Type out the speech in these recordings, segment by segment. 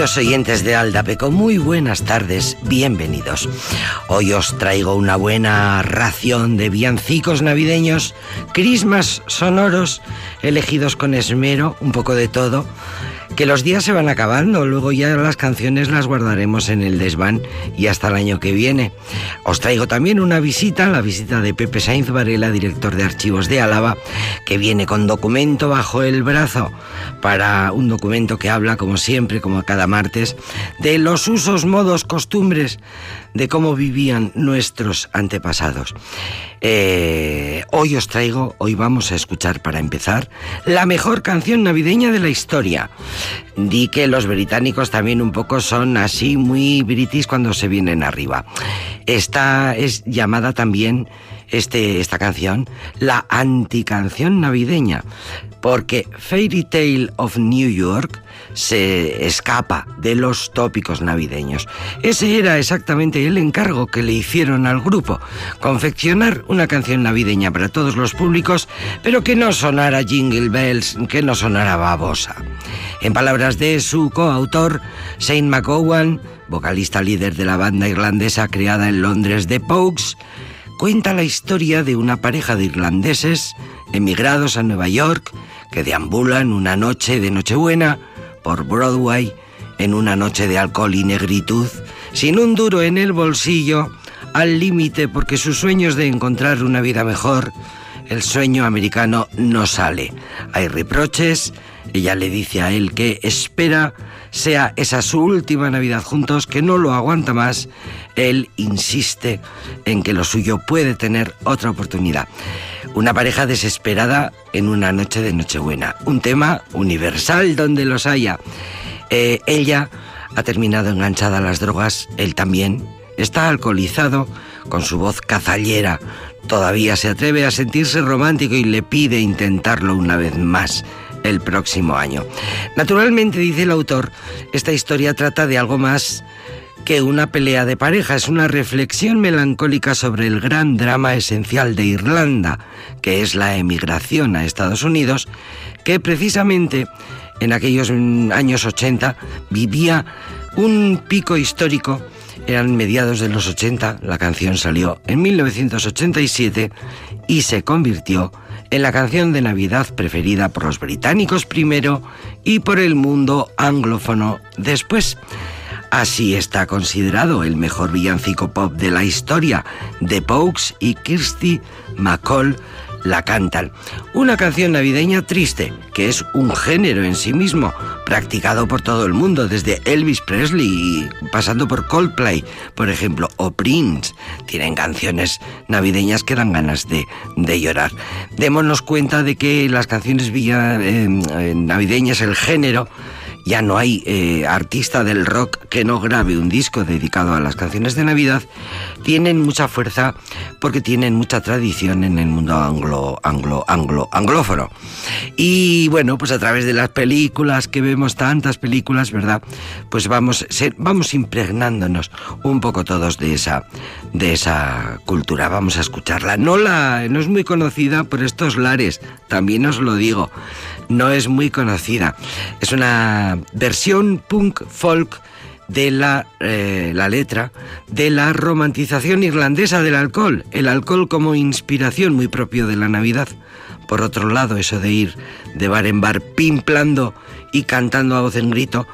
Queridos oyentes de Aldapeco, muy buenas tardes, bienvenidos. Hoy os traigo una buena ración de villancicos navideños, crismas sonoros, elegidos con esmero, un poco de todo, que los días se van acabando, luego ya las canciones las guardaremos en el desván y hasta el año que viene. Os traigo también una visita, la visita de Pepe Sainz Varela, director de archivos de Álava, que viene con documento bajo el brazo para un documento que habla, como siempre, como cada martes, de los usos, modos, costumbres de cómo vivían nuestros antepasados. Eh, hoy os traigo, hoy vamos a escuchar para empezar, la mejor canción navideña de la historia. Di que los británicos también un poco son así muy british cuando se vienen arriba. Esta es llamada también este, esta canción la anticanción navideña, porque Fairy Tale of New York se escapa de los tópicos navideños. Ese era exactamente el encargo que le hicieron al grupo, confeccionar una canción navideña para todos los públicos, pero que no sonara Jingle Bells, que no sonara babosa. En palabras de su coautor, Shane McGowan, vocalista líder de la banda irlandesa creada en Londres The Pogues, cuenta la historia de una pareja de irlandeses emigrados a Nueva York que deambulan una noche de Nochebuena por Broadway en una noche de alcohol y negritud, sin un duro en el bolsillo, al límite porque sus sueños de encontrar una vida mejor, el sueño americano no sale. Hay reproches, ella le dice a él que espera sea esa su última Navidad juntos, que no lo aguanta más, él insiste en que lo suyo puede tener otra oportunidad. Una pareja desesperada en una noche de Nochebuena. Un tema universal donde los haya. Eh, ella ha terminado enganchada a las drogas, él también. Está alcoholizado, con su voz cazallera. Todavía se atreve a sentirse romántico y le pide intentarlo una vez más el próximo año. Naturalmente, dice el autor, esta historia trata de algo más que una pelea de pareja, es una reflexión melancólica sobre el gran drama esencial de Irlanda, que es la emigración a Estados Unidos, que precisamente en aquellos años 80 vivía un pico histórico, eran mediados de los 80, la canción salió en 1987 y se convirtió en la canción de Navidad preferida por los británicos primero y por el mundo anglófono después. Así está considerado el mejor villancico pop de la historia. The Pogues y Kirsty McCall la cantan. Una canción navideña triste, que es un género en sí mismo, practicado por todo el mundo, desde Elvis Presley pasando por Coldplay, por ejemplo, o Prince. Tienen canciones navideñas que dan ganas de, de llorar. Démonos cuenta de que las canciones villa, eh, eh, navideñas, el género, ya no hay eh, artista del rock que no grabe un disco dedicado a las canciones de Navidad, tienen mucha fuerza porque tienen mucha tradición en el mundo anglo, anglo, anglo, anglófono. Y bueno, pues a través de las películas que vemos, tantas películas, ¿verdad? Pues vamos, vamos impregnándonos un poco todos de esa, de esa cultura. Vamos a escucharla. No, la, no es muy conocida por estos lares, también os lo digo no es muy conocida. Es una versión punk folk de la, eh, la, letra de la romantización irlandesa del alcohol, el alcohol como inspiración muy propio de la Navidad. Por otro lado, eso de ir de bar en bar pimplando y cantando a voz en grito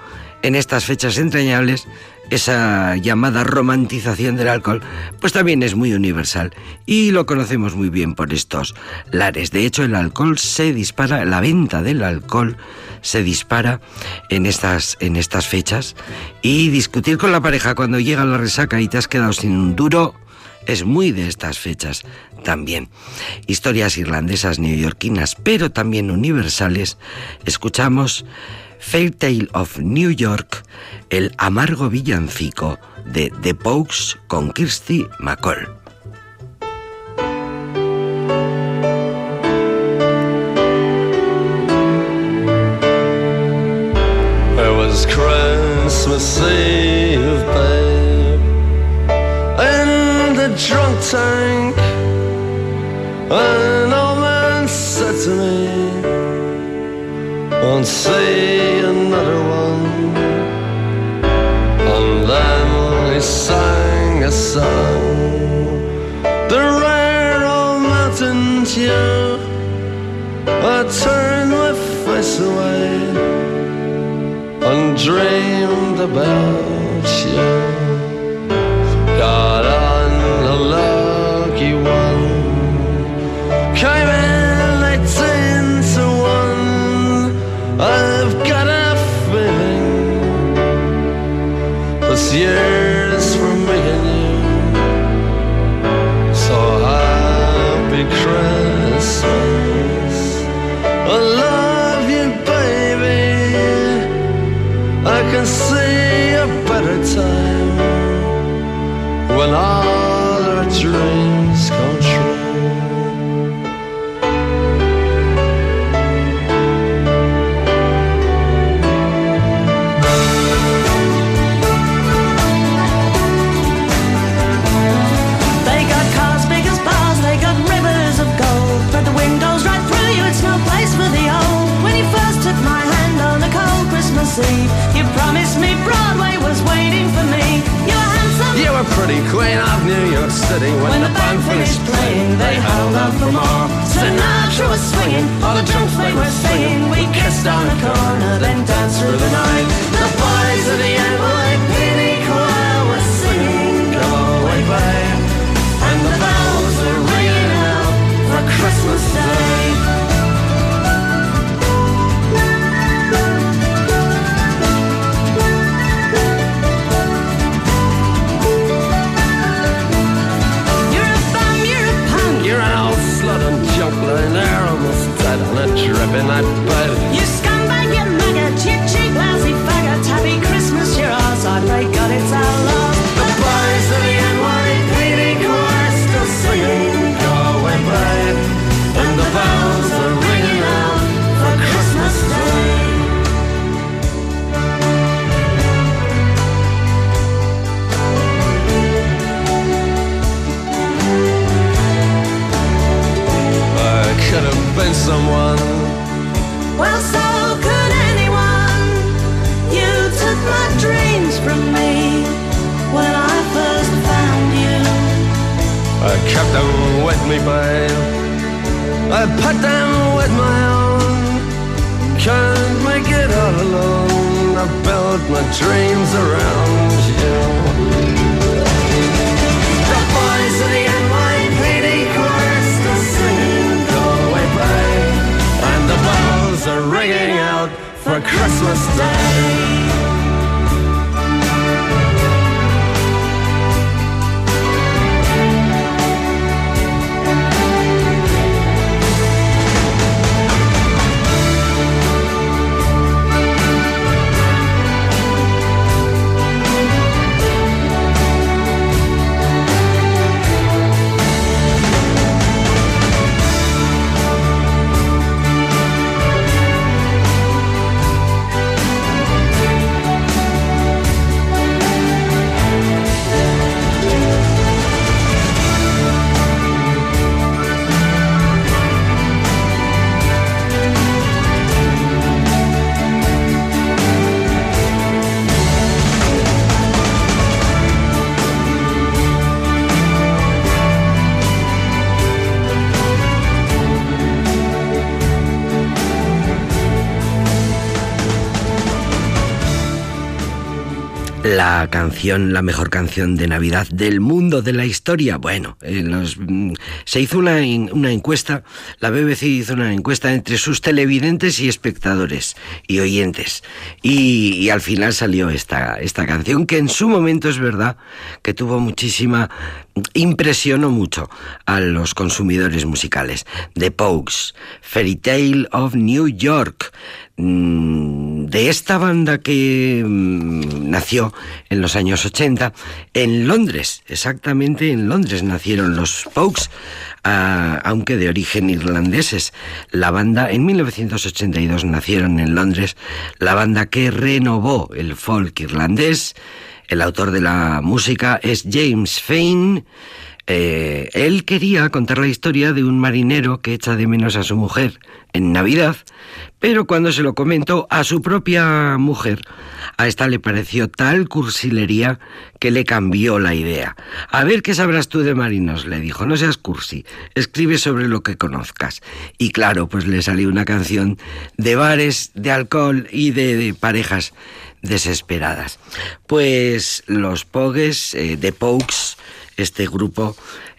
en estas fechas entrañables esa llamada romantización del alcohol, pues también es muy universal y lo conocemos muy bien por estos lares. De hecho, el alcohol se dispara, la venta del alcohol se dispara en estas, en estas fechas y discutir con la pareja cuando llega la resaca y te has quedado sin un duro es muy de estas fechas también. Historias irlandesas neoyorquinas, pero también universales. Escuchamos Fair Tale of New York, el amargo villancico de The Pogues con Kirsty McCall. It was Christmas Eve, babe, in the drunk tank. An old man said to me, won't see another one. And then he sang a song, the rare old mountain tune. I turned my face away and dreamed about you. Can see a better time City when, When the band finished playing. They held out for more. Sinatra was swinging, all the drunks they were singing. We kissed on the corner, then danced through the night. The boys of the NYPD a dripping night. You scumbag, you maggot, you cheap, lousy faggot. Happy Christmas, you're ours. I pray God it's our love. The boys of the NYPD choir still singing, Go away, babe. And the bells are ringing out for Christmas Day. I could have been someone. Well, so could anyone. You took my dreams from me when I first found you. I kept them with me, babe. I put them with my own. Can't make it all alone. I built my dreams around you. The boys of the are ringing out for Christmas Day. La canción, la mejor canción de Navidad del mundo, de la historia. Bueno, en los, mm, se hizo una, una encuesta, la BBC hizo una encuesta entre sus televidentes y espectadores y oyentes. Y, y al final salió esta, esta canción que en su momento es verdad que tuvo muchísima, impresionó mucho a los consumidores musicales. The Pogues, Fairy Tale of New York. Mm, de esta banda que mm, nació en los años 80 en Londres, exactamente en Londres nacieron los Pogues, ah, aunque de origen irlandeses. La banda en 1982 nacieron en Londres, la banda que renovó el folk irlandés. El autor de la música es James Fain. Eh, él quería contar la historia de un marinero que echa de menos a su mujer en Navidad, pero cuando se lo comentó a su propia mujer, a esta le pareció tal cursilería que le cambió la idea. A ver qué sabrás tú de marinos, le dijo, no seas cursi, escribe sobre lo que conozcas. Y claro, pues le salió una canción de bares, de alcohol y de, parejas desesperadas. Pues los Pogues eh, de Pokes este grupo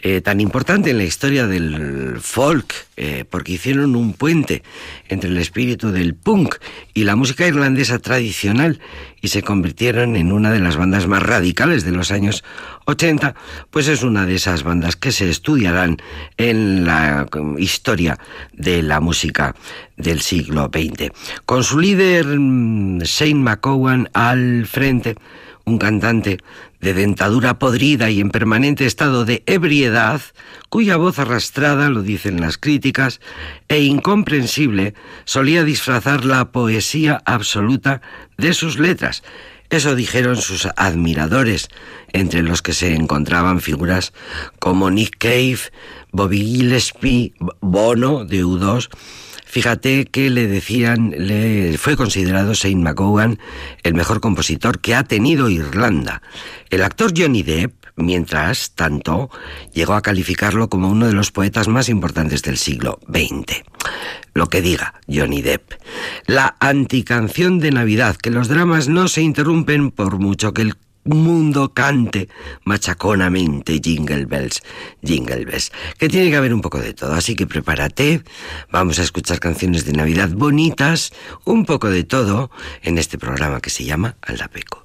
eh, tan importante en la historia del folk, eh, porque hicieron un puente entre el espíritu del punk y la música irlandesa tradicional y se convirtieron en una de las bandas más radicales de los años 80, pues es una de esas bandas que se estudiarán en la historia de la música del siglo XX. Con su líder mm, Shane McCowan al frente, un cantante de dentadura podrida y en permanente estado de ebriedad, cuya voz arrastrada, lo dicen las críticas, e incomprensible, solía disfrazar la poesía absoluta de sus letras. Eso dijeron sus admiradores, entre los que se encontraban figuras como Nick Cave, Bobby Gillespie, Bono de U2, Fíjate que le decían, le fue considerado Saint McGowan el mejor compositor que ha tenido Irlanda. El actor Johnny Depp, mientras tanto, llegó a calificarlo como uno de los poetas más importantes del siglo XX. Lo que diga Johnny Depp. La anticanción de Navidad, que los dramas no se interrumpen por mucho que el mundo cante machaconamente Jingle Bells, Jingle Bells, que tiene que haber un poco de todo, así que prepárate, vamos a escuchar canciones de Navidad bonitas, un poco de todo, en este programa que se llama Aldapeco.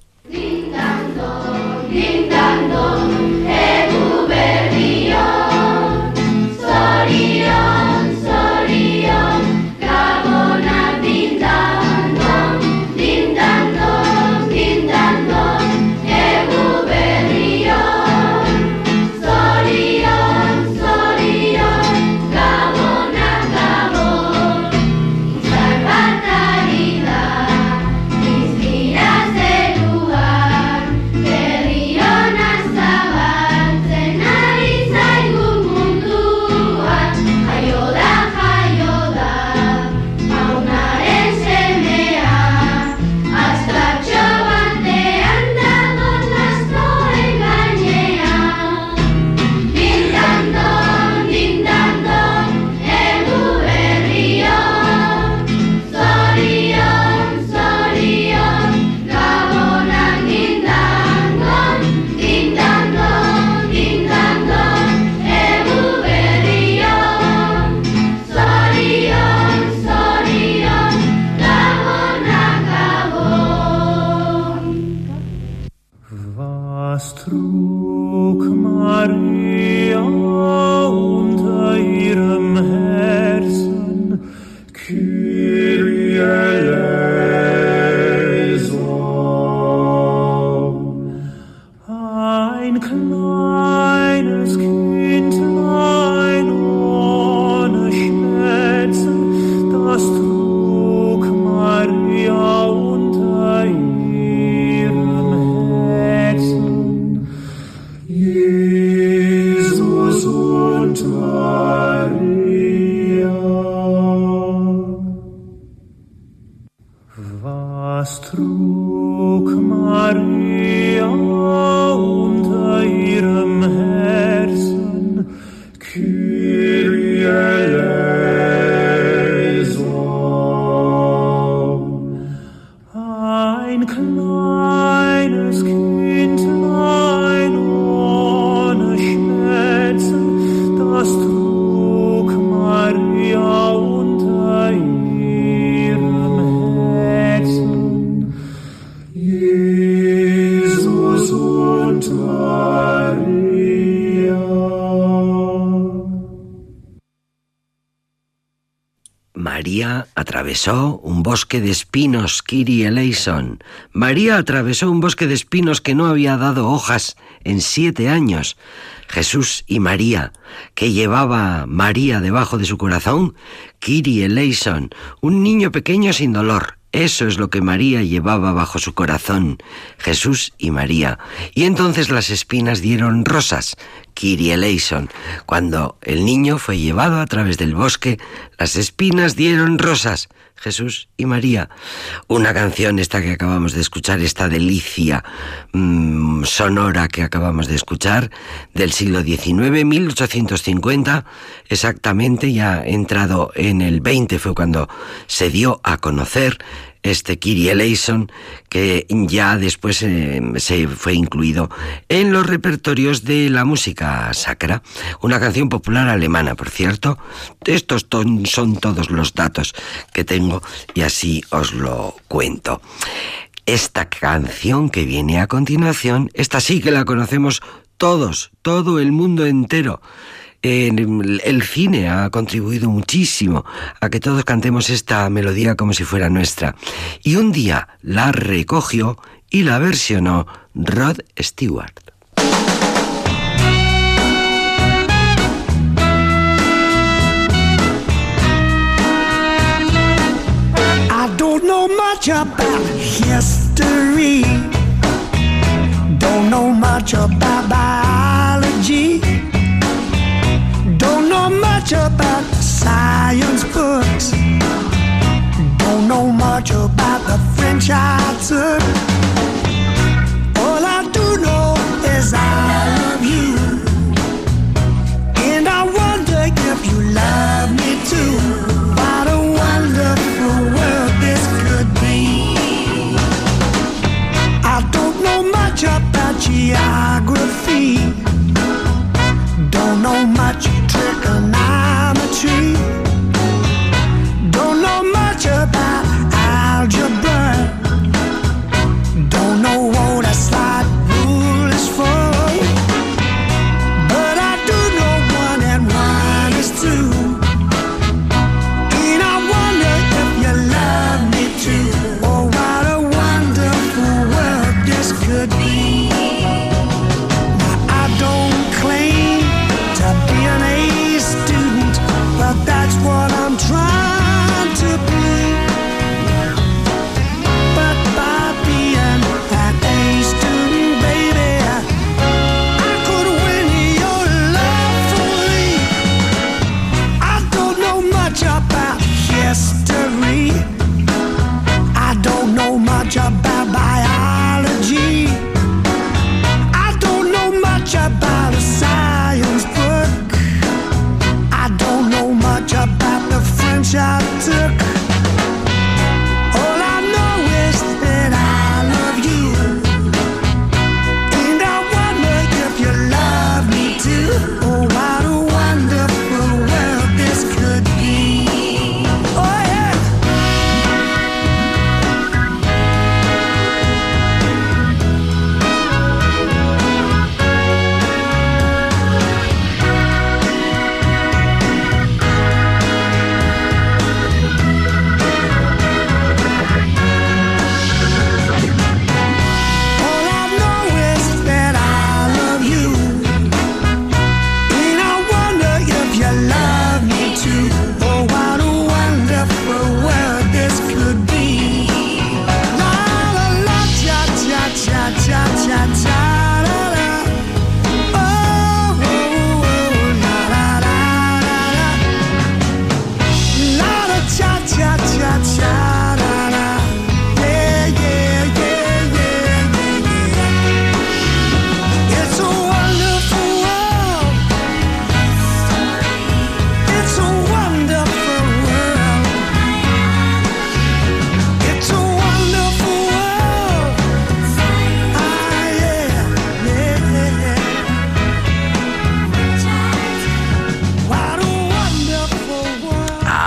Atravesó un bosque de espinos, Kiri Eleison. María atravesó un bosque de espinos que no había dado hojas en siete años. Jesús y María, que llevaba María debajo de su corazón, Kiri Eleison, un niño pequeño sin dolor, Eso es lo que María llevaba bajo su corazón, Jesús y María. Y entonces las espinas dieron rosas, Kyrie eleison. Cuando el niño fue llevado a través del bosque, las espinas dieron rosas, Jesús y María. Una canción esta que acabamos de escuchar, esta delicia mm, sonora que acabamos de escuchar, del siglo XIX, 1850, exactamente, ya entrado en el 20 fue cuando se dio a conocer este Kyrie eleison, que ya después eh, se fue incluido en los repertorios de la música sacra. Una canción popular alemana, por cierto. Estos son todos los datos que tengo y así os lo cuento. Esta canción que viene a continuación, esta sí que la conocemos todos, todo el mundo entero el cine ha contribuido muchísimo a que todos cantemos esta melodía como si fuera nuestra. Y un día la recogió y la versionó Rod Stewart. About history. Don't know much about biology. Much about science books. Don't know much about the French I took. All I do know is I love you. And I wonder if you love me too. What a wonderful world this could be. I don't know much about geography. Don't know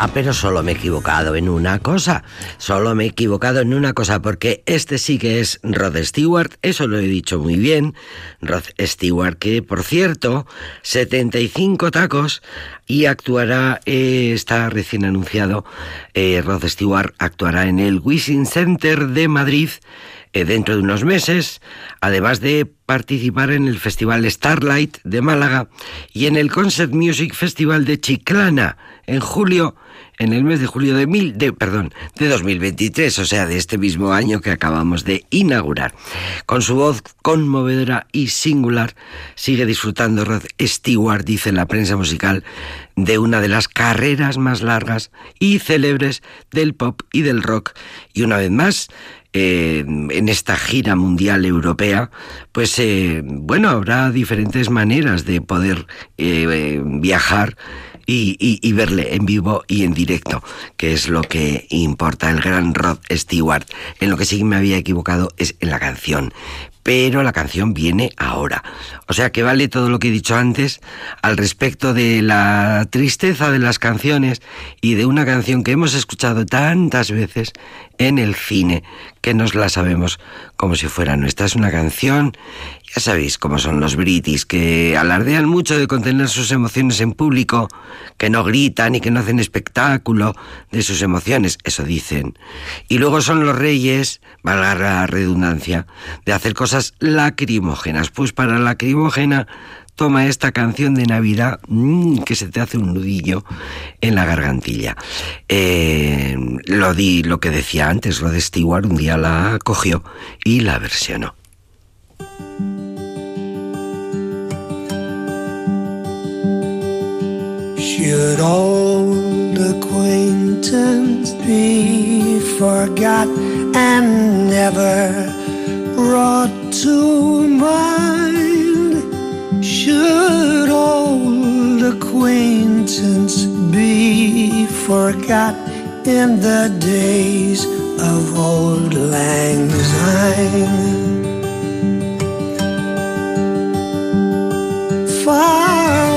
Ah, pero solo me he equivocado en una cosa. Solo me he equivocado en una cosa, porque este sí que es Rod Stewart, eso lo he dicho muy bien. Rod Stewart, que por cierto, 75 tacos y actuará, eh, está recién anunciado, eh, Rod Stewart actuará en el Wishing Center de Madrid eh, dentro de unos meses, además de participar en el Festival Starlight de Málaga y en el Concert Music Festival de Chiclana en julio en el mes de julio de mil, de, perdón, de 2023, o sea, de este mismo año que acabamos de inaugurar. Con su voz conmovedora y singular, sigue disfrutando Rod Stewart, dice la prensa musical, de una de las carreras más largas y célebres del pop y del rock. Y una vez más, eh, en esta gira mundial europea, pues eh, bueno, habrá diferentes maneras de poder eh, viajar y, verle en vivo y en directo, que es lo que importa. El gran Rod Stewart. En lo que sí me había equivocado es en la canción. Pero la canción viene ahora. O sea que vale todo lo que he dicho antes al respecto de la tristeza de las canciones y de una canción que hemos escuchado tantas veces en el cine, que nos la sabemos como si fuera nuestra. Es una canción, ya sabéis cómo son los britis, que alardean mucho de contener sus emociones en público, que no gritan y que no hacen espectáculo de sus emociones, eso dicen. Y luego son los reyes, valga la redundancia, de hacer cosas lacrimógenas. Pues para lacrimógena toma esta canción de Navidad mm, que se te hace un nudillo en la gargantilla. Eh, lo di lo que decía antes, lo de Stewart, un día la cogió y la versionó. Should old acquaintance be forgot and never brought to mind? Should old acquaintance be forgot in the days of old lang syne? Far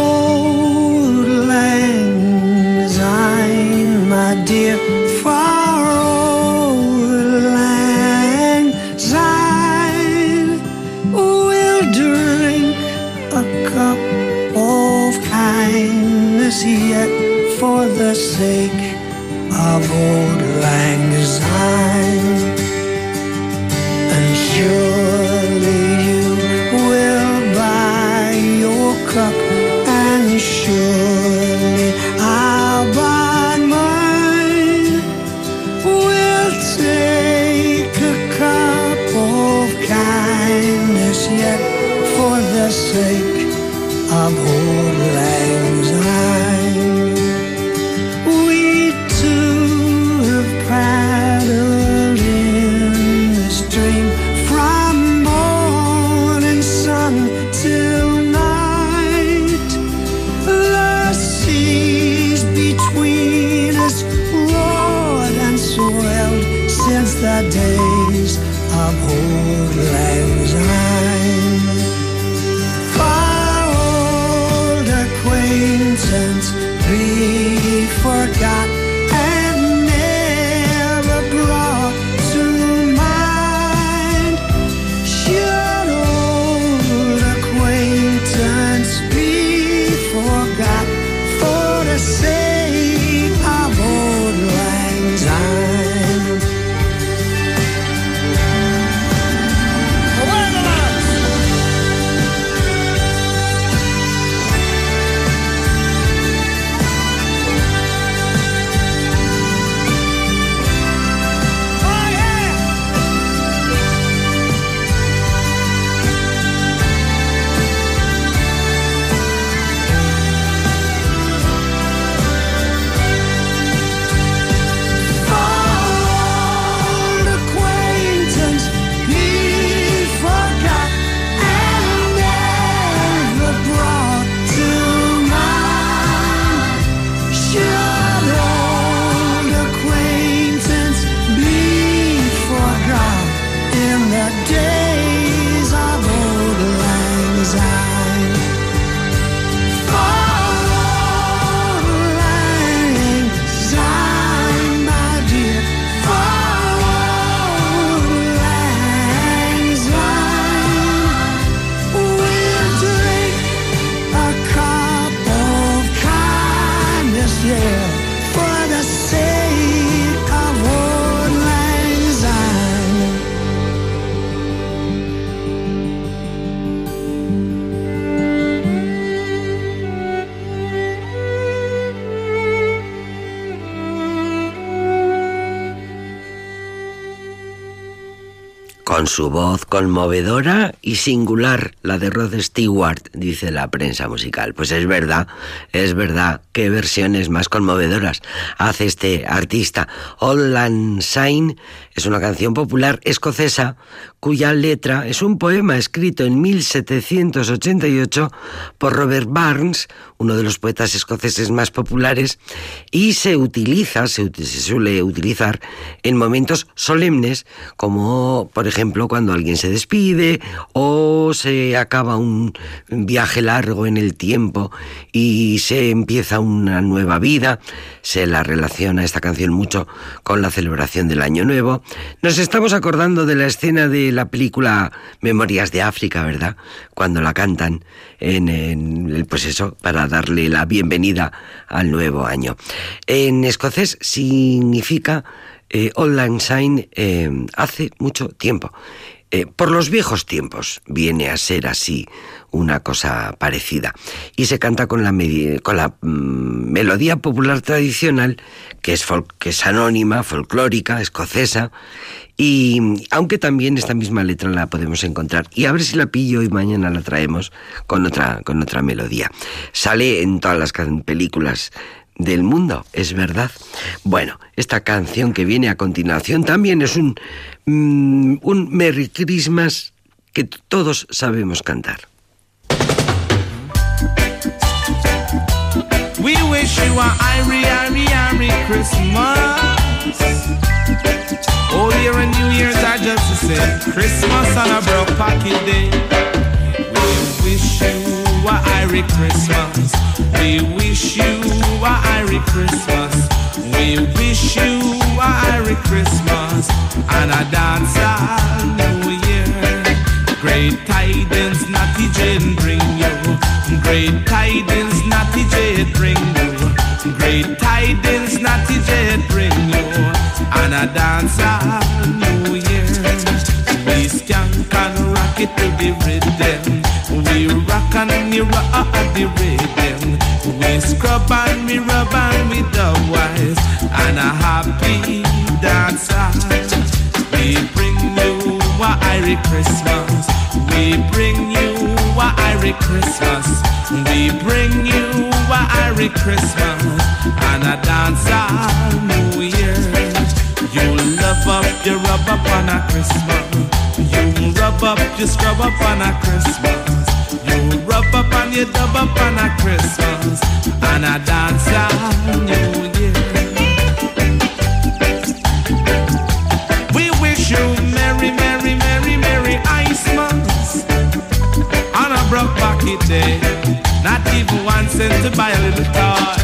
dear, far old lang syne. We'll drink a cup of kindness yet for the sake of old lang syne. Con su voz conmovedora y singular, la de Rod Stewart, dice la prensa musical. Pues es verdad, es verdad, versiones más conmovedoras hace este artista. All Syne es una canción popular escocesa cuya letra es un poema escrito en 1788 por Robert Barnes, uno de los poetas escoceses más populares, y se utiliza, se, suele utilizar en momentos solemnes, como por ejemplo cuando alguien se despide o se acaba un viaje largo en el tiempo y se empieza una nueva vida. Se la relaciona esta canción mucho con la celebración del Año Nuevo. Nos estamos acordando de la escena de la película Memorias de África, ¿verdad? Cuando la cantan en, pues eso, para darle la bienvenida al nuevo año. En escocés significa eh, Old eh, hace mucho tiempo. Eh, por los viejos tiempos viene a ser así una cosa parecida. Y se canta con la, con la mm, melodía popular tradicional, que es, que es anónima, folclórica, escocesa, y aunque también esta misma letra la podemos encontrar. Y a ver si la pillo y mañana la traemos con otra, con otra melodía. Sale en todas las películas del mundo, es verdad. Bueno, esta canción que viene a continuación también es un, mm, un Merry Christmas que todos sabemos cantar. We wish you a Christmas. Old Year and New Year's are just the same. Christmas on a broke pocket day. We wish you a Irie Christmas. We wish you a Irie Christmas. We wish you a Irie Christmas and a dance all New Year. Great tidings, Natty Jane bring you. Great tidings, Natty Jane bring you. Great tidings, Natty Jane bring you and a dance all New Year. Skank and rock it to the rhythm. We rock and we rock the rhythm. We scrub and we rub and we the wise and a happy dance. We bring you a Irie Christmas. We bring you a Irie Christmas. We bring you a Irie Christmas and a dance all New Year. You love up, you rub up on a Christmas. You rub up, you scrub up on a Christmas. You rub up and you dub up on a Christmas. And a dance on New Year. We wish you merry, merry, merry, merry Icemas. On a broke pocket day. Not even one cent to buy a little toy.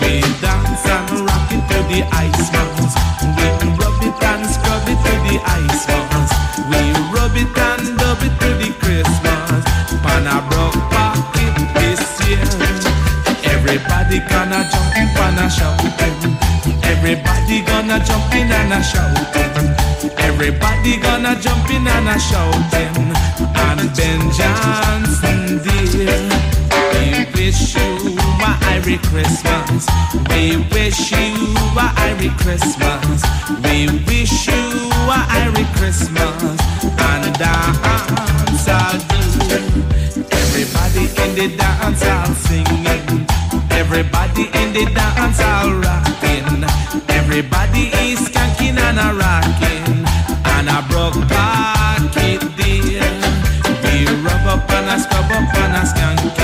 We dance and rock it to the Iceman. Everybody gonna jump in and a shouting. Everybody gonna jump in and a shouting. Everybody gonna jump in and a shouting. And Ben Johnson dear, we wish you a Irie Christmas. We wish you a Irie Christmas. We wish you a Irie Christmas. And dance all do. Everybody in the dance all singing. Everybody in the dance all rocking. Everybody is skanking and a rocking. And a broke pocket dear. We rub up and a scrub up and a skanking.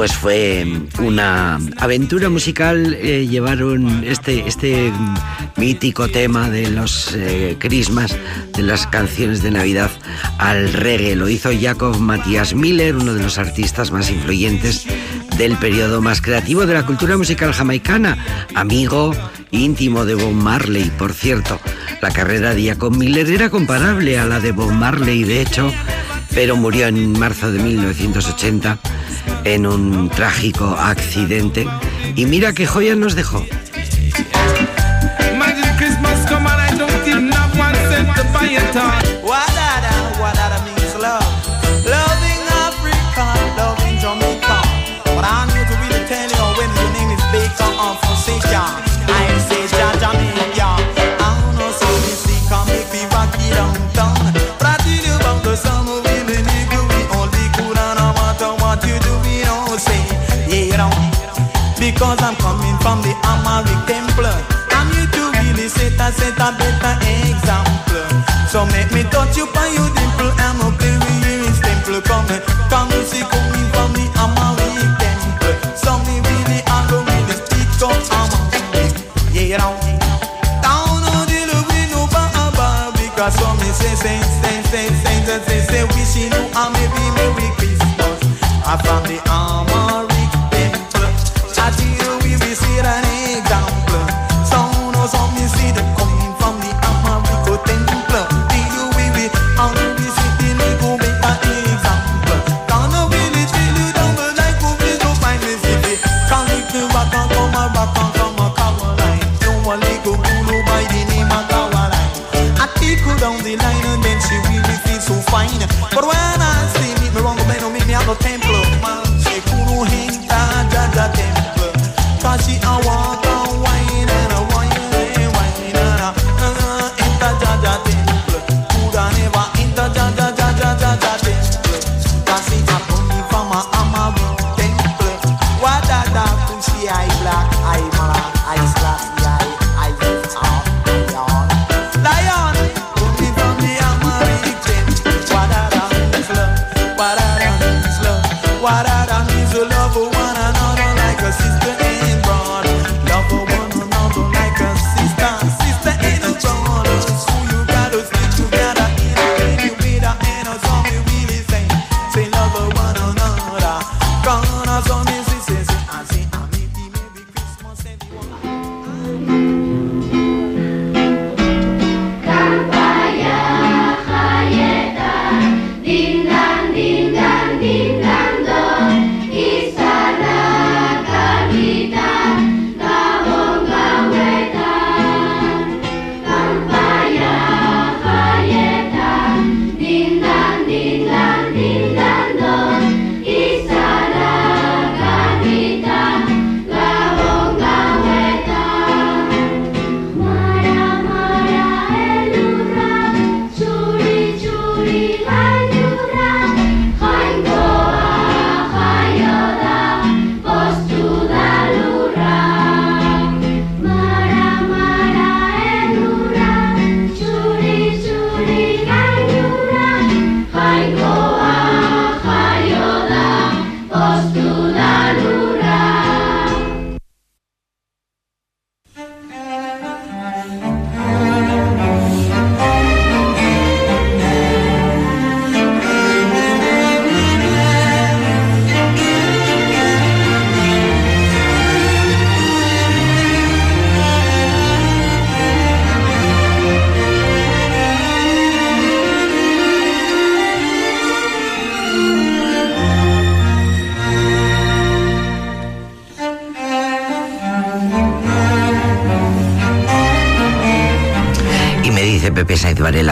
Pues fue una aventura musical. Eh, llevaron este, este mítico tema de los eh, Christmas, de las canciones de Navidad, al reggae. Lo hizo Jacob Matthias Miller, uno de los artistas más influyentes del periodo más creativo de la cultura musical jamaicana, amigo íntimo de Bob Marley, por cierto. La carrera de Jacob Miller era comparable a la de Bob Marley, de hecho, pero murió en marzo de 1980 en un trágico accidente. Y mira qué joyas nos dejó. A. Wadada, wadada means love. Loving Africa, loving Jamaica. But I'm here to really tell you when your name is Baker of Fonseca. I say Ja Jamaica. I don't know so me see come make me rock it downtown. But I you about the summer we the nigga we only cool and no matter what you do we don't say yeah don't. Because I'm coming from the Amaric Temple. I'm here to really set a set a. So you your I'm a with you in temple temple me really, Yeah, Down on the Because some say, say, say, say, say, say, Christmas I found the armor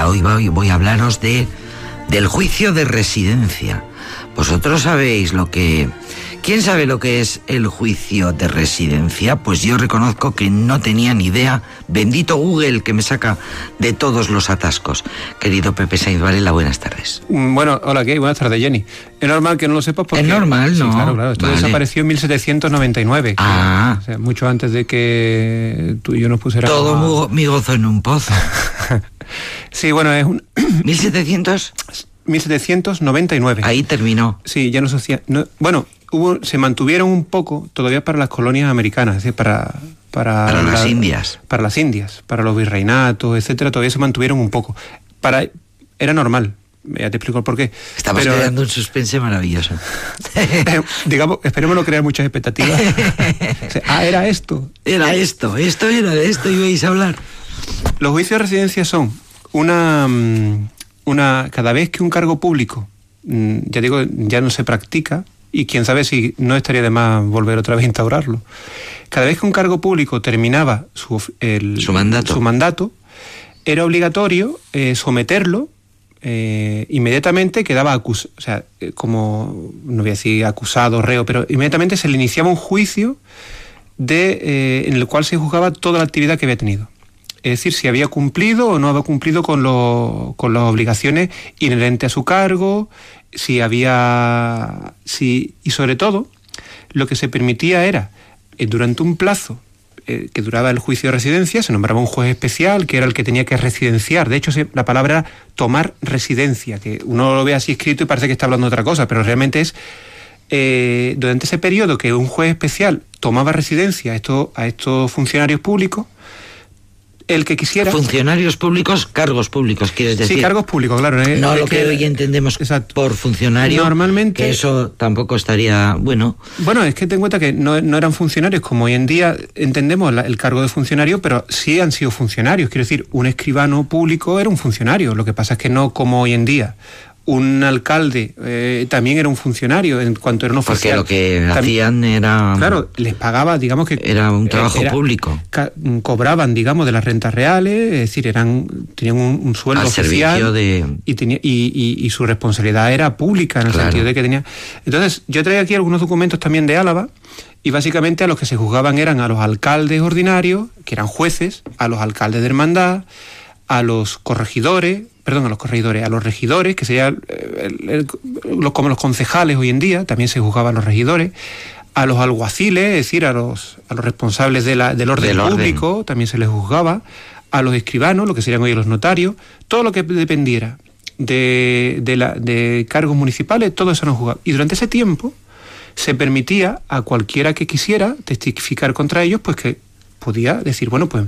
Hoy voy, voy a hablaros de, del juicio de residencia. Vosotros sabéis lo que... ¿Quién sabe lo que es el juicio de residencia? Pues yo reconozco que no tenía ni idea. Bendito Google que me saca de todos los atascos. Querido Pepe Sainz Varela, buenas tardes. Mm, Bueno, hola, ¿qué? Buenas tardes, Jenny. Es normal que no lo sepas porque... Es normal, Sí, ¿no? claro, claro. Esto Vale. desapareció en 1799. que- Ah. o sea, mucho antes de que tú y yo nos pusiéramos... Todo a- mi go- mi gozo en un pozo. Sí, bueno, es un... 1700, 1799. ahí terminó. Sí, ya no se hacía... no- bueno, hubo, se mantuvieron un poco todavía para las colonias americanas, es decir, para... Para, Para las la- Indias. Para las Indias, para los virreinatos, etcétera, todavía se mantuvieron un poco. Para, era normal Ya te explico el porqué. Estamos Pero, creando un suspense maravilloso. eh, digamos, esperemos no crear muchas expectativas. O sea, ah, era esto. Era esto, esto era, de esto ibais a hablar. Los juicios de residencia son una, mm, una cada vez que un cargo público, mm, ya digo, ya no se practica y quién sabe si no estaría de más volver otra vez a instaurarlo. Cada vez que un cargo público terminaba su, of- el- Su mandato. su mandato, era obligatorio eh, someterlo eh, inmediatamente quedaba acusado, o sea, eh, como, no voy a decir acusado, reo, pero inmediatamente se le iniciaba un juicio de, eh, en el cual se juzgaba toda la actividad que había tenido. Es decir, si había cumplido o no había cumplido con, lo- con las obligaciones inherentes a su cargo, si había. Si, y sobre todo, lo que se permitía era, durante un plazo eh, que duraba el juicio de residencia, se nombraba un juez especial que era el que tenía que residenciar. De hecho, la palabra tomar residencia, que uno lo ve así escrito y parece que está hablando de otra cosa, pero realmente es eh, durante ese periodo que un juez especial tomaba residencia a estos funcionarios públicos, el que quisiera... Funcionarios públicos, cargos públicos, quieres decir. Sí, cargos públicos, claro. eh, No es lo que hoy entendemos Exacto. por funcionario. Normalmente- Que eso tampoco estaría. Bueno, Bueno, es que ten en cuenta que no, no eran funcionarios como hoy en día entendemos la- el cargo de funcionario, pero sí han sido funcionarios. Quiero decir, un escribano público era un funcionario. Lo que pasa es que no como hoy en día. Un alcalde eh, también era un funcionario en cuanto era un porque oficial. lo que hacían era. Claro, les pagaba, digamos que... Era un trabajo era- público. cobraban, digamos, de las rentas reales, es decir, eran tenían un, un sueldo Al oficial servicio de- y, tenía, y, y- y su responsabilidad era pública en el Claro. sentido de que tenía... Entonces, yo traigo aquí algunos documentos también de Álava y básicamente a los que se juzgaban eran a los alcaldes ordinarios, que eran jueces, a los alcaldes de hermandad, a los corregidores, perdón, a los corregidores, a los regidores, que serían eh, como los concejales hoy en día, también se juzgaban los regidores, a los alguaciles, es decir, a los, a los responsables de la- del orden Del orden. público, también se les juzgaba, a los escribanos, lo que serían hoy los notarios, todo lo que dependiera de, de la- de cargos municipales, todo eso nos juzgaba. Y durante ese tiempo se permitía a cualquiera que quisiera testificar contra ellos, pues que podía decir, bueno, pues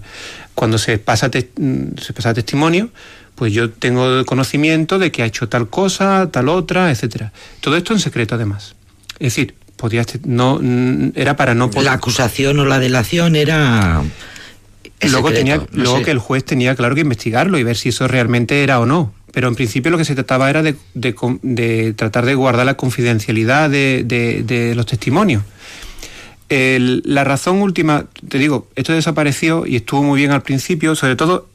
cuando se pasa, mm, se pasa testimonio, pues yo tengo conocimiento de que ha hecho tal cosa, tal otra, etcétera. Todo esto en secreto además. Es decir, podía no mm, era para no poder- La acusación o la delación era. luego secreto, tenía, no luego sé. que el juez tenía claro que investigarlo y ver si eso realmente era o no. Pero en principio lo que se trataba era de, de tratar de guardar la confidencialidad de, de- de los testimonios. El- la razón última, te digo, esto desapareció y estuvo muy bien al principio, sobre todo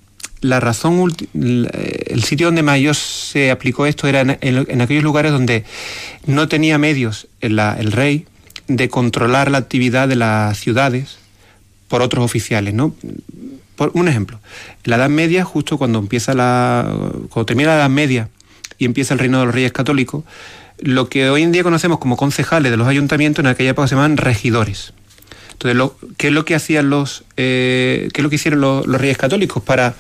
la razón, el sitio donde mayor se aplicó esto era en, aquellos lugares donde no tenía medios el, rey de controlar la actividad de las ciudades por otros oficiales, ¿no? Por un ejemplo, en la Edad Media, justo cuando empieza la, cuando termina la Edad Media y empieza el reino de los reyes católicos, lo que hoy en día conocemos como concejales de los ayuntamientos en aquella época se llamaban regidores. Entonces, ¿qué es lo que hacían los, eh, qué es lo que hicieron los, los reyes católicos para,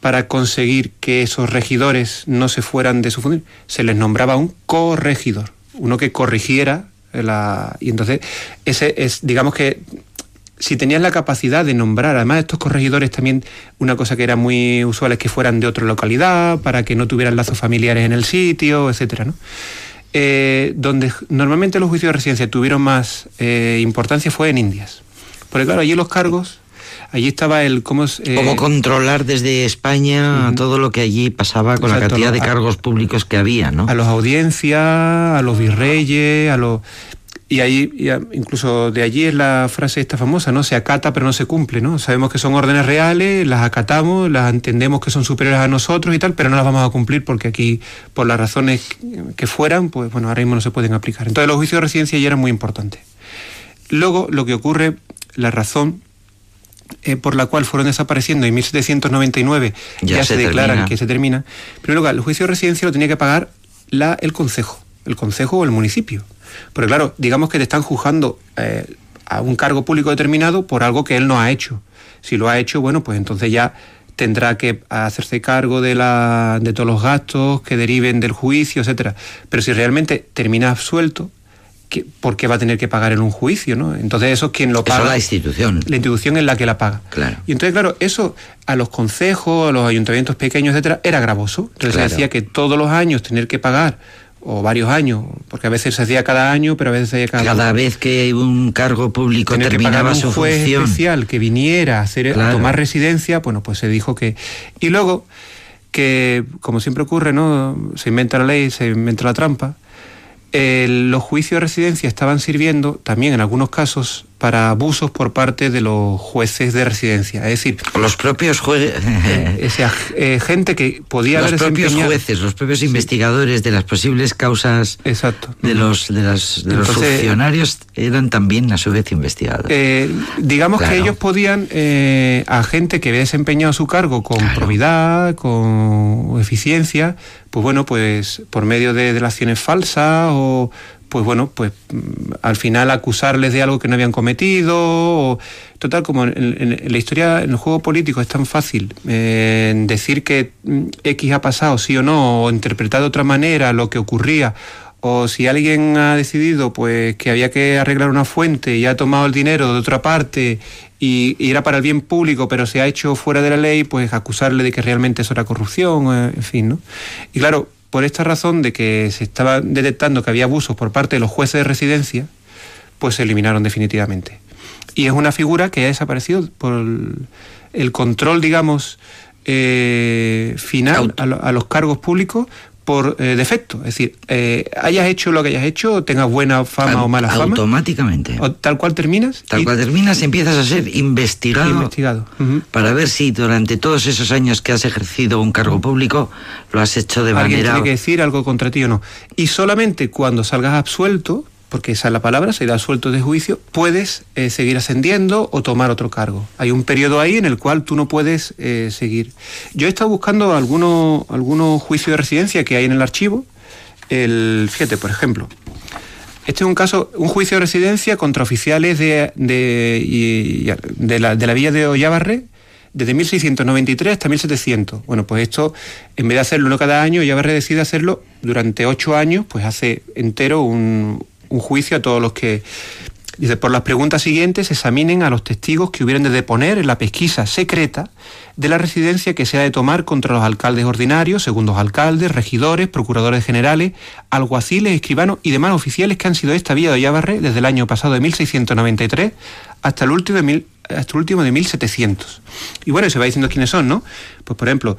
para conseguir que esos regidores no se fueran de su función? Se les nombraba un corregidor, uno que corrigiera la, y entonces ese es, digamos que si tenías la capacidad de nombrar, además estos corregidores también, una cosa que era muy usual es que fueran de otra localidad, para que no tuvieran lazos familiares en el sitio, etcétera, ¿no? Eh, donde normalmente los juicios de residencia tuvieron más eh, importancia fue en Indias. Porque claro, allí los cargos, allí estaba el cómo es, eh, Cómo controlar desde España todo lo que allí pasaba con la cantidad de a- cargos públicos que había, ¿no? a los audiencias, a los virreyes, a los y ahí y a- incluso de allí es la frase esta famosa, ¿no? Se acata pero no se cumple, ¿no? Sabemos que son órdenes reales, las acatamos, las entendemos que son superiores a nosotros y tal, pero no las vamos a cumplir porque aquí por las razones que fueran, pues bueno, ahora mismo no se pueden aplicar. Entonces los juicios de residencia ya eran muy importantes. Luego lo que ocurre, la razón eh, por la cual fueron desapareciendo en 1799 Ya ya, se se, declaran que se termina. En primer lugar, el juicio de residencia lo tenía que pagar la, el concejo, el concejo o el municipio. Porque claro, digamos que te están juzgando eh, a un cargo público determinado por algo que él no ha hecho. Si lo ha hecho, bueno, pues entonces ya tendrá que hacerse cargo de, la, de todos los gastos que deriven del juicio, etcétera. Pero si realmente termina absuelto, que, ¿por qué va a tener que pagar en un juicio? ¿no? Entonces eso es quien lo Eso paga. la institución. La institución es la que la paga. Claro. Y entonces, claro, eso a los consejos, a los ayuntamientos pequeños, etcétera, era gravoso. Entonces Claro. se decía que todos los años tener que pagar, o varios años, porque a veces se hacía cada año, pero a veces se hacía cada, Cada vez que un cargo público tener que terminaba pagar un su juez función. especial que viniera a, hacer, a tomar residencia, bueno, pues se dijo que... Y luego, que como siempre ocurre, ¿no? Se inventa la ley, se inventa la trampa. Los juicios de residencia estaban sirviendo también en algunos casos para abusos por parte de los jueces de residencia. Es decir, Los propios jueces. esa eh, gente que podía los haber propios jueces, los propios investigadores de las posibles causas Exacto. de los de, las- de los funcionarios eran también a su vez investigados. Eh, digamos Claro. que ellos podían, eh, a gente que había desempeñado su cargo con Claro. probidad, con eficiencia, pues bueno, pues por medio de delaciones falsas o pues bueno, pues mm, al final acusarles de algo que no habían cometido. o- total, como en, la historia, en el juego político es tan fácil eh, decir que mm, X ha pasado, sí o no, o interpretar de otra manera lo que ocurría, o si alguien ha decidido pues que había que arreglar una fuente y ha tomado el dinero de otra parte y, y era para el bien público, pero se ha hecho fuera de la ley, pues acusarle de que realmente eso era corrupción, eh, en fin, ¿no? Y claro, por esta razón de que se estaba detectando que había abusos por parte de los jueces de residencia, pues se eliminaron definitivamente. Y es una figura que ha desaparecido por el, control, digamos, eh, final Auto- a, lo- a los cargos públicos por eh, defecto. Es decir, eh, hayas hecho lo que hayas hecho, tengas buena fama o mala fama, Automáticamente. tal cual terminas Tal y- cual terminas, empiezas a ser investigado, investigado. Para ver si durante todos esos años que has ejercido un cargo público lo has hecho de Alguien manera... tiene que decir algo contra ti o no. Y solamente cuando salgas absuelto, porque esa es la palabra, se da absuelto de juicio, puedes eh, seguir ascendiendo o tomar otro cargo. Hay un periodo ahí en el cual tú no puedes eh, seguir. Yo he estado buscando algunos, algunos juicios de residencia que hay en el archivo. El, fíjate, por ejemplo, este es un caso, un juicio de residencia contra oficiales de, de, de la, de la villa de Ollabarre desde 1693 hasta 1700. Bueno, pues esto, en vez de hacerlo uno cada año, Ollabarre decide hacerlo durante ocho años, pues hace entero un, un juicio a todos los que... Dice, por las preguntas siguientes examinen a los testigos que hubieran de deponer en la pesquisa secreta de la residencia que se ha de tomar contra los alcaldes ordinarios, segundos alcaldes, regidores, procuradores generales, alguaciles, escribanos y demás oficiales que han sido esta vía de Ollabarre desde el año pasado de 1693 hasta el último de, mil- hasta el último de 1700. Y bueno, se va diciendo quiénes son, ¿no? Pues por ejemplo,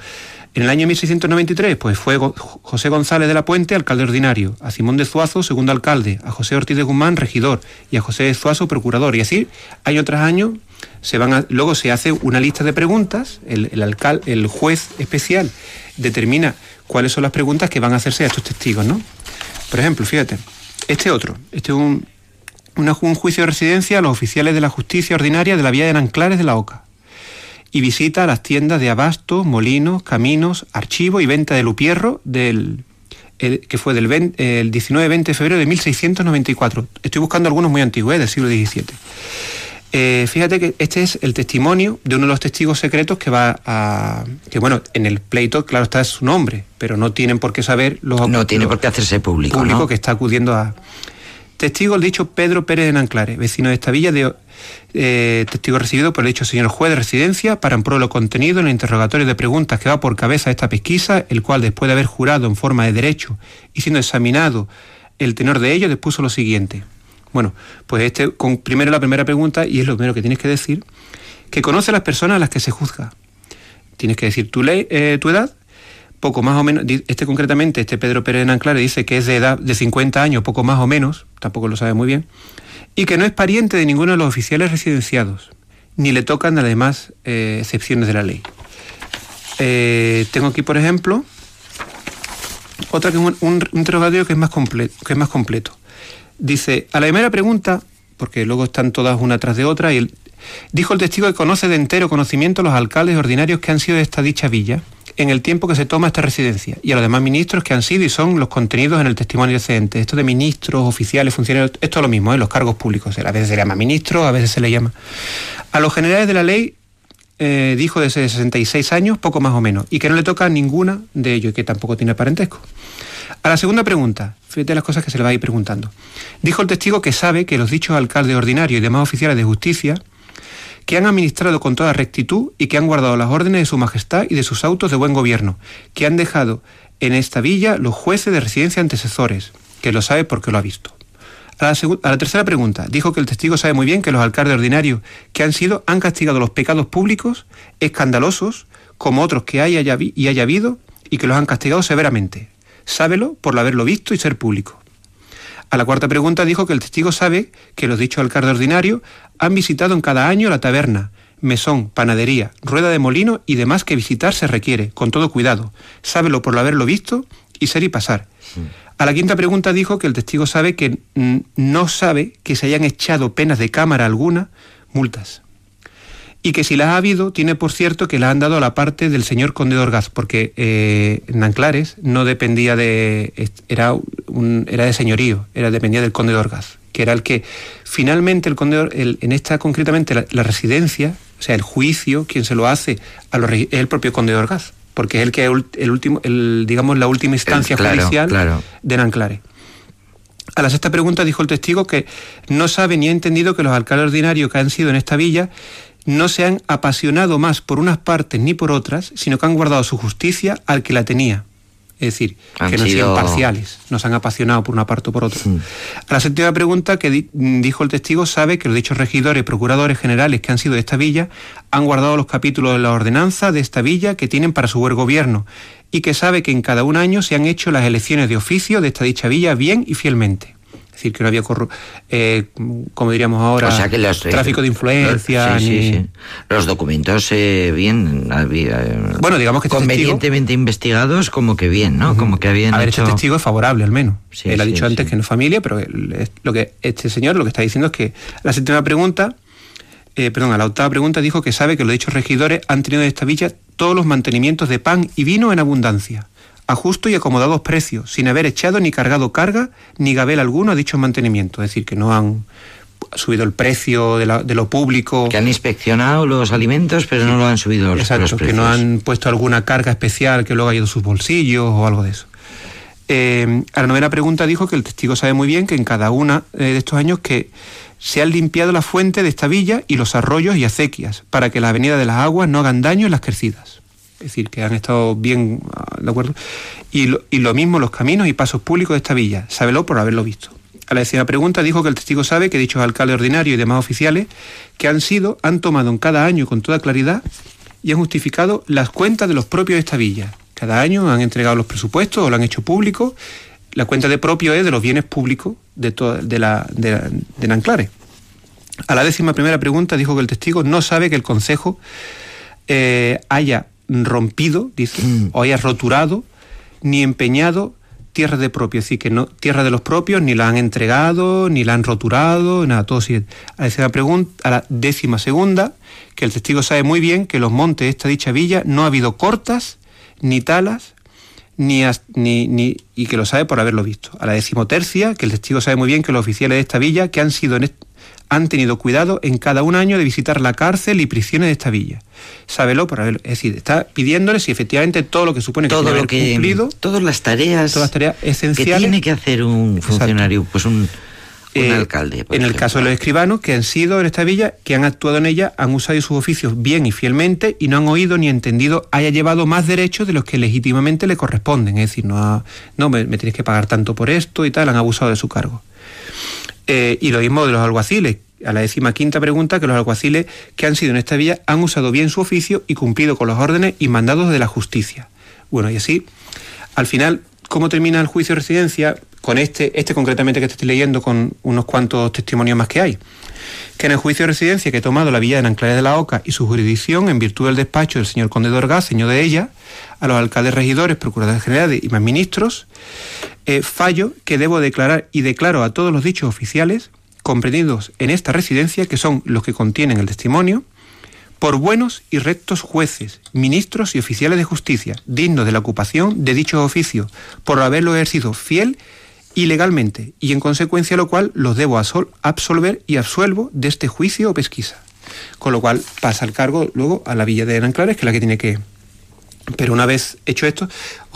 en el año 1693 pues fue José González de la Puente, alcalde ordinario, a Simón de Zuazo, segundo alcalde, a José Ortiz de Guzmán, regidor, y a José de Zuazo, procurador. Y así, año tras año, se van luego se hace una lista de preguntas, el, alcal- el juez especial determina cuáles son las preguntas que van a hacerse a estos testigos, ¿no? Por ejemplo, fíjate, este otro, este es un, un juicio de residencia a los oficiales de la justicia ordinaria de la vía de Nanclares de la Oca y visita las tiendas de abastos, molinos, caminos, archivo y venta de Lupierro del el- que fue del 20 el 19-20 de febrero de 1694. Estoy buscando algunos muy antiguos, ¿eh? del siglo XVII. Eh, fíjate que este es el testimonio de uno de los testigos secretos que va a... que bueno, en el pleito, claro, está su nombre, pero no tienen por qué saber los... No tiene por qué hacerse público, público ¿no? que está acudiendo a... Testigo el dicho Pedro Pérez de Nanclares, vecino de esta villa, de, eh, testigo recibido por el dicho señor juez de residencia para ampliar lo contenido en el interrogatorio de preguntas que va por cabeza a esta pesquisa, el cual después de haber jurado en forma de derecho y siendo examinado el tenor de ello, dispuso lo siguiente. Bueno, pues este, con primero la primera pregunta, y es lo primero que tienes que decir, que conoce las personas a las que se juzga. Tienes que decir tu, ley, eh, tu edad, poco más o menos, este concretamente, este Pedro Pérez de dice que es de edad de 50 años, poco más o menos, tampoco lo sabe muy bien, y que no es pariente de ninguno de los oficiales residenciados, ni le tocan las demás eh, excepciones de la ley. Eh, tengo aquí, por ejemplo, otra que es un, un interrogatorio que es más que es más completo. Dice, a la primera pregunta, porque luego están todas una tras de otra, y el- dijo el testigo que conoce de entero conocimiento a los alcaldes ordinarios que han sido de esta dicha villa en el tiempo que se toma esta residencia y a los demás ministros que han sido y son los contenidos en el testimonio excedente. Esto de ministros, oficiales, funcionarios, esto es lo mismo, ¿eh? los cargos públicos. A veces se le llama ministro, a veces se le llama. A los generales de la ley eh, dijo de 66 años, poco más o menos, y que no le toca a ninguna de ellos y que tampoco tiene parentesco. A la segunda pregunta, fíjate las cosas que se le va a ir preguntando. Dijo el testigo que sabe que los dichos alcaldes ordinarios y demás oficiales de justicia que han administrado con toda rectitud y que han guardado las órdenes de su majestad y de sus autos de buen gobierno, que han dejado en esta villa los jueces de residencia antecesores, que lo sabe porque lo ha visto. A la, a la tercera pregunta, dijo que el testigo sabe muy bien que los alcaldes ordinarios que han sido han castigado los pecados públicos escandalosos, como otros que haya y haya habido, y que los han castigado severamente. Sábelo por haberlo visto y ser público. A la cuarta pregunta dijo que el testigo sabe que los dichos alcaldes ordinarios han visitado en cada año la taberna, mesón, panadería, rueda de molino y demás que visitar se requiere, con todo cuidado. Sábelo por haberlo visto y ser y pasar. A la quinta pregunta dijo que el testigo sabe que no sabe que se hayan echado penas de cámara alguna, multas. Y que si las ha habido, tiene por cierto que las han dado a la parte del señor conde de Orgaz, porque eh, Nanclares no dependía de. Era, un, era de señorío, era, dependía del conde de Orgaz, que era el que finalmente el conde el- en esta concretamente la, la residencia, o sea, el juicio, quien se lo hace a los es el propio conde de Orgaz, porque es el que es ul- el último, el, digamos, la última instancia claro, judicial claro. de Nanclares. A la sexta pregunta dijo el testigo que no sabe ni ha entendido que los alcaldes ordinarios que han sido en esta villa no se han apasionado más por unas partes ni por otras, sino que han guardado su justicia al que la tenía. Es decir, Han que no sido- sean parciales, no se han apasionado por una parte o por otra. Mm. A la séptima pregunta que di- dijo el testigo sabe que los dichos regidores y procuradores generales que han sido de esta villa han guardado los capítulos de la ordenanza de esta villa que tienen para su buen gobierno y que sabe que en cada un año se han hecho las elecciones de oficio de esta dicha villa bien y fielmente. Es decir, que no había, eh, como diríamos ahora, O sea que los, tráfico de influencia. los- sí, sí, ni- sí. Los documentos eh, bien. había, eh, Bueno, digamos que este Convenientemente investigados, como que bien, ¿no? Como que habían A ver, hecho. este testigo es favorable al menos. Él ha dicho antes que no es familia, pero él- lo que este señor lo que está diciendo es que la séptima pregunta, eh, perdón, a la octava pregunta dijo que sabe que los dichos regidores han tenido en esta villa todos los mantenimientos de pan y vino en abundancia, a justo y acomodados precios, sin haber echado ni cargado carga ni gabel alguno a dichos mantenimientos. Es decir, que no han subido el precio de, la- de lo público. Que han inspeccionado los alimentos, pero no lo han subido los, Exacto, los que precios. no han puesto alguna carga especial que luego haya ido a sus bolsillos o algo de eso. Eh, a la novena pregunta dijo que el testigo sabe muy bien que en cada una eh, de estos años que se han limpiado la fuente de esta villa y los arroyos y acequias para que la avenida de las aguas no hagan daño en las crecidas. Es decir, que han estado bien, ah, ¿de acuerdo? Y lo, y lo mismo los caminos y pasos públicos de esta villa. Sábelo por haberlo visto. A la décima pregunta dijo que el testigo sabe que dichos alcaldes ordinarios y demás oficiales que han sido, han tomado en cada año con toda claridad y han justificado las cuentas de los propios de esta villa. Cada año han entregado los presupuestos o lo han hecho público. La cuenta de propio es de los bienes públicos de, toda, de, la- de Nanclares. A la décima primera pregunta dijo que el testigo no sabe que el Consejo eh, haya rompido, dice, o haya roturado, ni empeñado tierra de propio, es decir, que no, tierra de los propios ni la han entregado, ni la han roturado, nada, todo sigue. A la décima, pregunta, a la décima segunda, que el testigo sabe muy bien que los montes de esta dicha villa no ha habido cortas, ni talas, ni, as- ni, ni- y que lo sabe por haberlo visto. A la decimotercia, que el testigo sabe muy bien que los oficiales de esta villa que han sido en est- han tenido cuidado en cada un año de visitar la cárcel y prisiones de esta villa. Sábelo por haberlo. Es decir, está pidiéndole si efectivamente todo lo que supone que todo tiene lo que haber que cumplido, todas las tareas todas las tareas que esenciales. tiene que hacer un Exacto. funcionario pues un, un Eh, alcalde en el caso de los escribanos que han sido en esta villa, que han actuado en ella, han usado sus oficios bien y fielmente y no han oído ni entendido haya llevado más derechos de los que legítimamente le corresponden. Es decir, no, ha- no me, me tienes que pagar tanto por esto y tal, han abusado de su cargo. Eh, y lo mismo de los alguaciles. A la décima quinta pregunta, que los alguaciles que han sido en esta villa han usado bien su oficio y cumplido con los órdenes y mandados de la justicia. Bueno, y así, al final, ¿cómo termina el juicio de residencia? Con este, este concretamente que te estoy leyendo, con unos cuantos testimonios más que hay. Que en el juicio de residencia que ha tomado la villa de Nanclares de la Oca y su jurisdicción, en virtud del despacho del señor Conde de Orgaz, señor de ella, a los alcaldes regidores, procuradores generales y más ministros, eh, fallo que debo declarar y declaro a todos los dichos oficiales comprendidos en esta residencia, que son los que contienen el testimonio, por buenos y rectos jueces, ministros y oficiales de justicia, dignos de la ocupación de dichos oficios, por haberlo ejercido fiel y legalmente, y en consecuencia lo cual los debo absolver y absuelvo de este juicio o pesquisa. Con lo cual pasa el cargo luego a la villa de Nanclares, que es la que tiene que, Pero una vez hecho esto,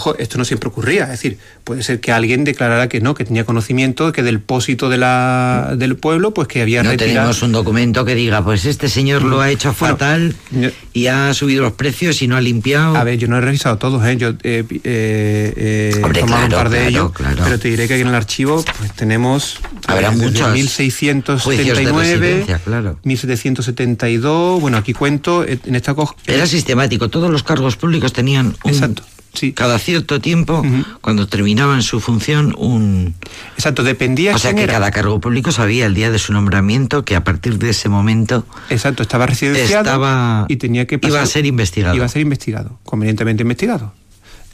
ojo, esto no siempre ocurría. Es decir, puede ser que alguien declarara que no, que tenía conocimiento, que del pósito de la, del pueblo, pues que había No retirado. tenemos un documento que diga, pues este señor lo ha hecho fatal y ha subido los precios y no ha limpiado. A ver, yo no he revisado todos, ¿eh? Yo eh, eh, eh, he tomado claro, un par de claro, ellos, claro. pero te diré que aquí en el archivo pues tenemos Habrá muchos 1679, juicios de residencia, claro. 1772, bueno, aquí cuento, en esta Era sistemático, todos los cargos públicos tenían un, Exacto, sí. cada cierto tiempo, Ujú. cuando terminaban su función, un... Exacto, dependía O sea que era. cada cargo público sabía el día de su nombramiento que a partir de ese momento Exacto, estaba residenciado Estaba- y tenía que iba a ser investigado. Iba a ser investigado, convenientemente investigado.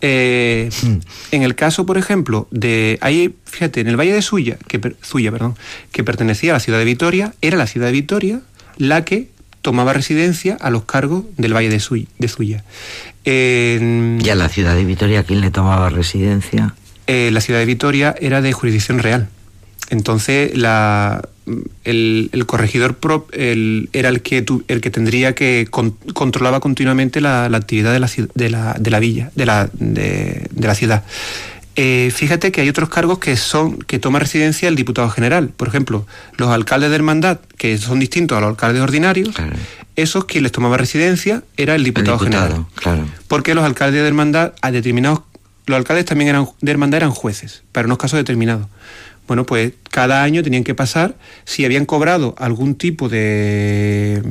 Eh, Hmm. En el caso, por ejemplo, de ahí, fíjate, en el Valle de Suya, que Zuya, perdón, que pertenecía a la ciudad de Vitoria, era la ciudad de Vitoria la que tomaba residencia a los cargos del Valle de Suya. De Zuya. En- ya la ciudad de Vitoria, ¿quién le tomaba residencia? eh, la ciudad de Vitoria era de jurisdicción real. Entonces, la, el, el corregidor pro- el- era el que, tu- el que tendría que con- controlaba continuamente la, la actividad de la, de la, de la villa, de la, de, de la ciudad. Eh, fíjate que hay otros cargos que son que toma residencia el diputado general. Por ejemplo, los alcaldes de hermandad, que son distintos a los alcaldes ordinarios, Claro. esos quien les tomaba residencia era el diputado, el diputado, general claro. porque los alcaldes de hermandad a determinados los alcaldes también eran de hermandad eran jueces para unos casos determinados bueno pues cada año tenían que pasar si habían cobrado algún tipo de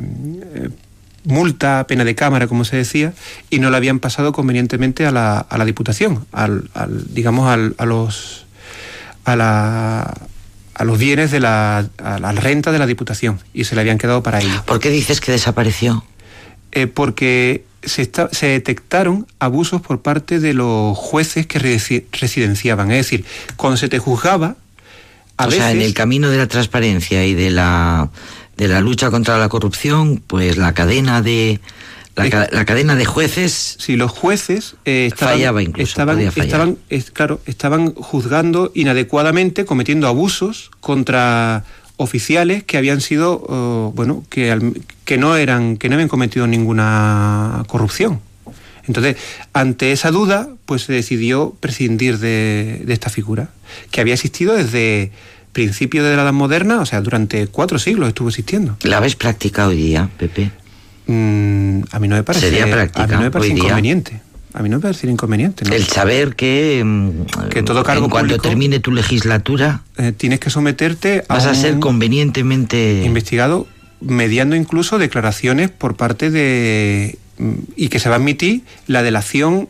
multa pena de cámara como se decía y no la habían pasado convenientemente a la, a la diputación al, al, digamos al- a los a la a los bienes de la a la renta de la diputación y se le habían quedado para ello ¿Por qué dices que desapareció? eh, porque se, está- se detectaron abusos por parte de los jueces que resi- residenciaban. Es decir, cuando se te juzgaba, a o veces... sea, en el camino de la transparencia y de la de la lucha contra la corrupción, pues la cadena de la, ca- la cadena de jueces si los jueces eh, estaban, Fallaba incluso, estaban, estaban, es- claro, estaban juzgando inadecuadamente, cometiendo abusos contra oficiales que habían sido, oh, bueno, que, al- que no eran, que no habían cometido ninguna corrupción. Entonces, ante esa duda, pues se decidió prescindir de, de esta figura, que había existido desde principios de la Edad Moderna, o sea, durante cuatro siglos estuvo existiendo. la ves práctica hoy día, Pepe. Mm, a mí no me parece, Sería práctica a mí no me parece día. inconveniente. A mí no me parece inconveniente. ¿no? El saber que, mm, Que todo cargo en público- termine tu legislatura Eh, tienes que someterte a vas a ser convenientemente investigado mediando incluso declaraciones por parte de mm, y que se va a admitir la delación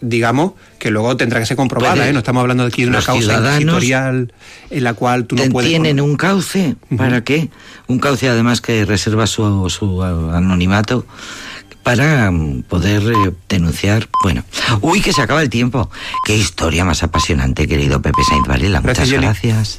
digamos que luego tendrá que ser comprobada Puede- ¿eh? no estamos hablando aquí de una causa inquisitorial en la cual tú no puedes tienen un cauce para qué un cauce además que reserva su, su anonimato para mm, poder eh, denunciar. Bueno uy que se acaba el tiempo. Qué historia más apasionante querido Pepe Sainz. Varela muchas gracias